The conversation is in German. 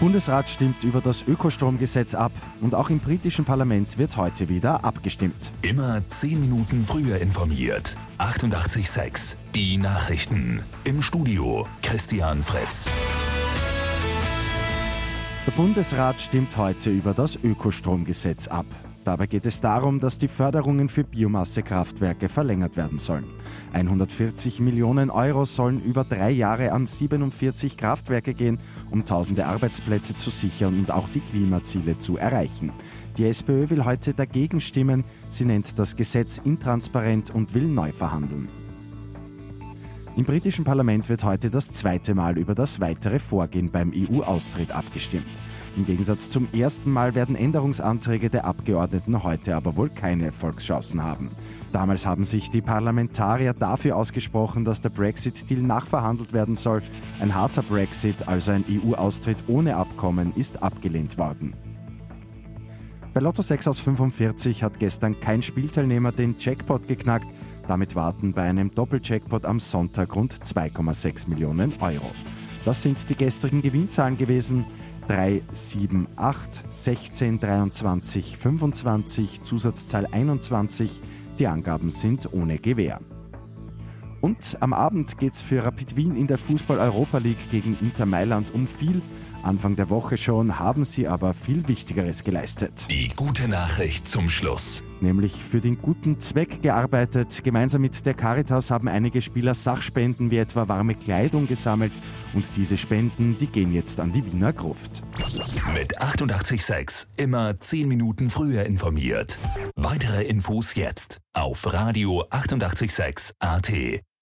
Bundesrat stimmt über das Ökostromgesetz ab und auch im britischen Parlament wird heute wieder abgestimmt. Immer 10 Minuten früher informiert. 88.6 Die Nachrichten. Im Studio Christian Fritz. Der Bundesrat stimmt heute über das Ökostromgesetz ab. Dabei geht es darum, dass die Förderungen für Biomassekraftwerke verlängert werden sollen. 140 Millionen Euro sollen über drei Jahre an 47 Kraftwerke gehen, um tausende Arbeitsplätze zu sichern und auch die Klimaziele zu erreichen. Die SPÖ will heute dagegen stimmen. Sie nennt das Gesetz intransparent und will neu verhandeln. Im britischen Parlament wird heute das zweite Mal über das weitere Vorgehen beim EU-Austritt abgestimmt. Im Gegensatz zum ersten Mal werden Änderungsanträge der Abgeordneten heute aber wohl keine Erfolgschancen haben. Damals haben sich die Parlamentarier dafür ausgesprochen, dass der Brexit-Deal nachverhandelt werden soll. Ein harter Brexit, also ein EU-Austritt ohne Abkommen, ist abgelehnt worden. Bei Lotto 6 aus 45 hat gestern kein Spielteilnehmer den Jackpot geknackt. Damit warten bei einem Doppeljackpot am Sonntag rund 2,6 Millionen Euro. Das sind die gestrigen Gewinnzahlen gewesen. 3, 7, 8, 16, 23, 25, Zusatzzahl 21. Die Angaben sind ohne Gewähr. Und am Abend geht es für Rapid Wien in der Fußball-Europa League gegen Inter Mailand um viel. Anfang der Woche schon haben sie aber viel Wichtigeres geleistet. Die gute Nachricht zum Schluss. Nämlich für den guten Zweck gearbeitet. Gemeinsam mit der Caritas haben einige Spieler Sachspenden wie etwa warme Kleidung gesammelt. Und diese Spenden, die gehen jetzt an die Wiener Gruft. Mit 886 immer 10 Minuten früher informiert. Weitere Infos jetzt auf Radio 886 AT.